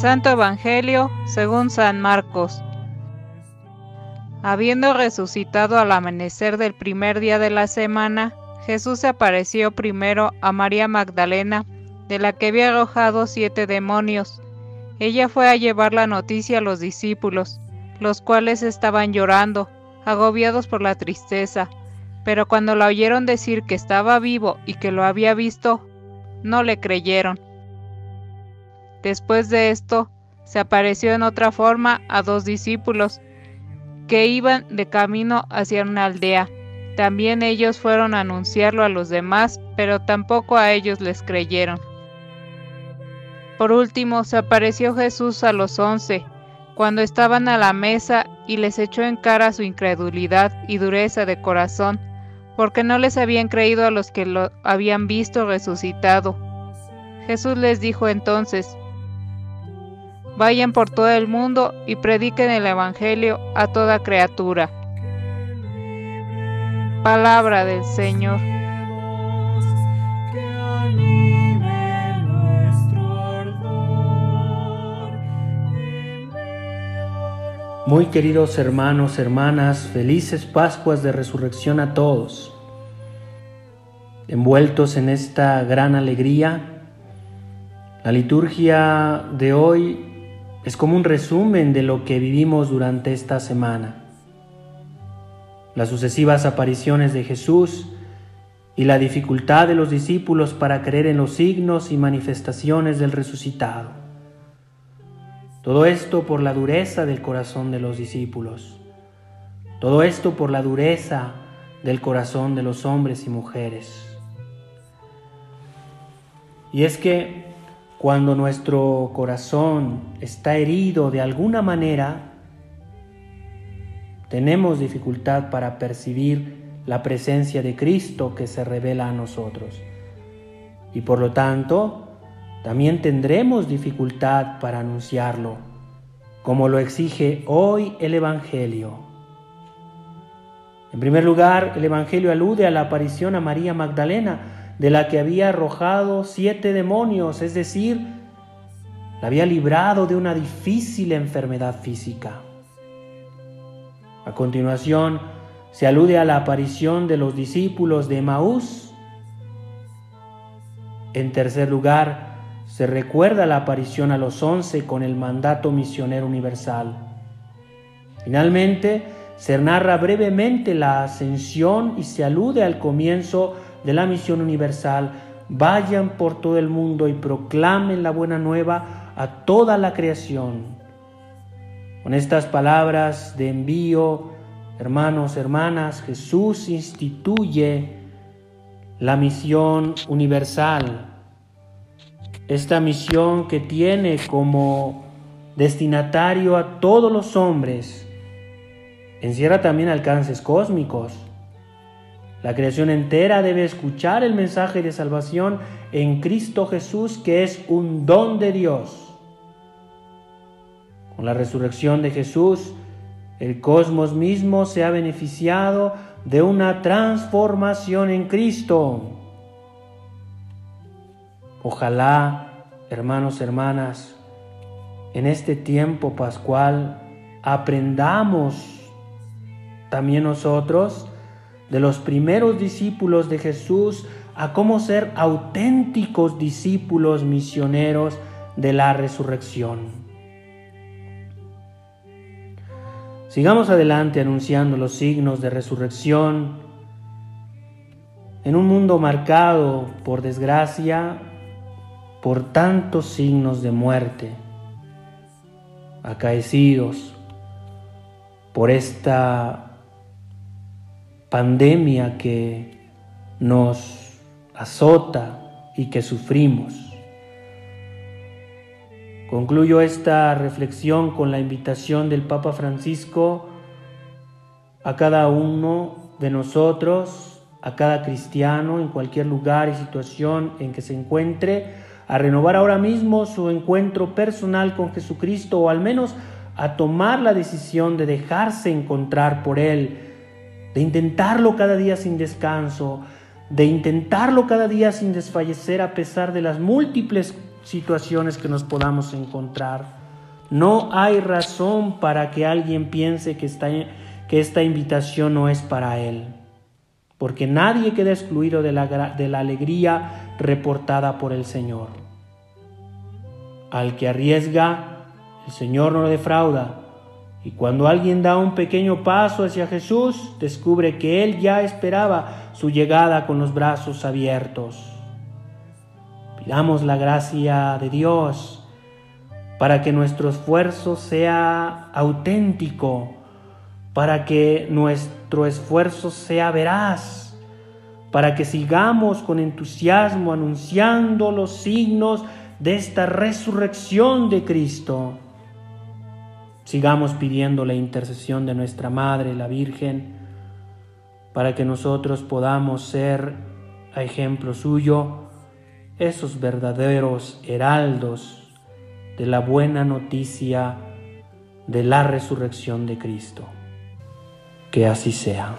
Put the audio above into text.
Santo Evangelio según San Marcos. Habiendo resucitado al amanecer del primer día de la semana, Jesús apareció primero a María Magdalena, de la que había arrojado siete demonios. Ella fue a llevar la noticia a los discípulos, los cuales estaban llorando, agobiados por la tristeza, pero cuando la oyeron decir que estaba vivo y que lo había visto, no le creyeron. Después de esto, se apareció en otra forma a dos discípulos que iban de camino hacia una aldea. También ellos fueron a anunciarlo a los demás, pero tampoco a ellos les creyeron. Por último, se apareció Jesús a los once, cuando estaban a la mesa, y les echó en cara su incredulidad y dureza de corazón, porque no les habían creído a los que lo habían visto resucitado. Jesús les dijo entonces, Vayan por todo el mundo y prediquen el Evangelio a toda criatura. Palabra del Señor. Muy queridos hermanos, hermanas, felices Pascuas de Resurrección a todos. Envueltos en esta gran alegría, la liturgia de hoy es como un resumen de lo que vivimos durante esta semana. Las sucesivas apariciones de Jesús y la dificultad de los discípulos para creer en los signos y manifestaciones del resucitado. Todo esto por la dureza del corazón de los discípulos. Todo esto por la dureza del corazón de los hombres y mujeres. Y es que cuando nuestro corazón está herido de alguna manera, tenemos dificultad para percibir la presencia de Cristo que se revela a nosotros. Y por lo tanto, también tendremos dificultad para anunciarlo, como lo exige hoy el Evangelio. En primer lugar, el Evangelio alude a la aparición a María Magdalena, de la que había arrojado siete demonios, es decir, la había librado de una difícil enfermedad física. A continuación, se alude a la aparición de los discípulos de Maús. En tercer lugar, se recuerda la aparición a los once con el mandato misionero universal. Finalmente, se narra brevemente la ascensión y se alude al comienzo de la misión universal, vayan por todo el mundo y proclamen la buena nueva a toda la creación. Con estas palabras de envío, hermanos, hermanas, Jesús instituye la misión universal. Esta misión que tiene como destinatario a todos los hombres, encierra también alcances cósmicos. La creación entera debe escuchar el mensaje de salvación en Cristo Jesús, que es un don de Dios. Con la resurrección de Jesús, el cosmos mismo se ha beneficiado de una transformación en Cristo. Ojalá, hermanos, hermanas, en este tiempo pascual aprendamos también nosotros de los primeros discípulos de Jesús a cómo ser auténticos discípulos misioneros de la resurrección. Sigamos adelante anunciando los signos de resurrección en un mundo marcado, por desgracia, por tantos signos de muerte, acaecidos por esta pandemia que nos azota y que sufrimos. Concluyo esta reflexión con la invitación del Papa Francisco a cada uno de nosotros, a cada cristiano en cualquier lugar y situación en que se encuentre, a renovar ahora mismo su encuentro personal con Jesucristo o al menos a tomar la decisión de dejarse encontrar por Él de intentarlo cada día sin descanso, de intentarlo cada día sin desfallecer a pesar de las múltiples situaciones que nos podamos encontrar. No hay razón para que alguien piense que esta, invitación no es para él, porque nadie queda excluido de la, de la alegría reportada por el Señor. Al que arriesga, el Señor no lo defrauda. Y cuando alguien da un pequeño paso hacia Jesús, descubre que Él ya esperaba su llegada con los brazos abiertos. Pidamos la gracia de Dios para que nuestro esfuerzo sea auténtico, para que nuestro esfuerzo sea veraz, para que sigamos con entusiasmo anunciando los signos de esta resurrección de Cristo. Sigamos pidiendo la intercesión de nuestra Madre, la Virgen, para que nosotros podamos ser, a ejemplo suyo, esos verdaderos heraldos de la buena noticia de la resurrección de Cristo. Que así sea.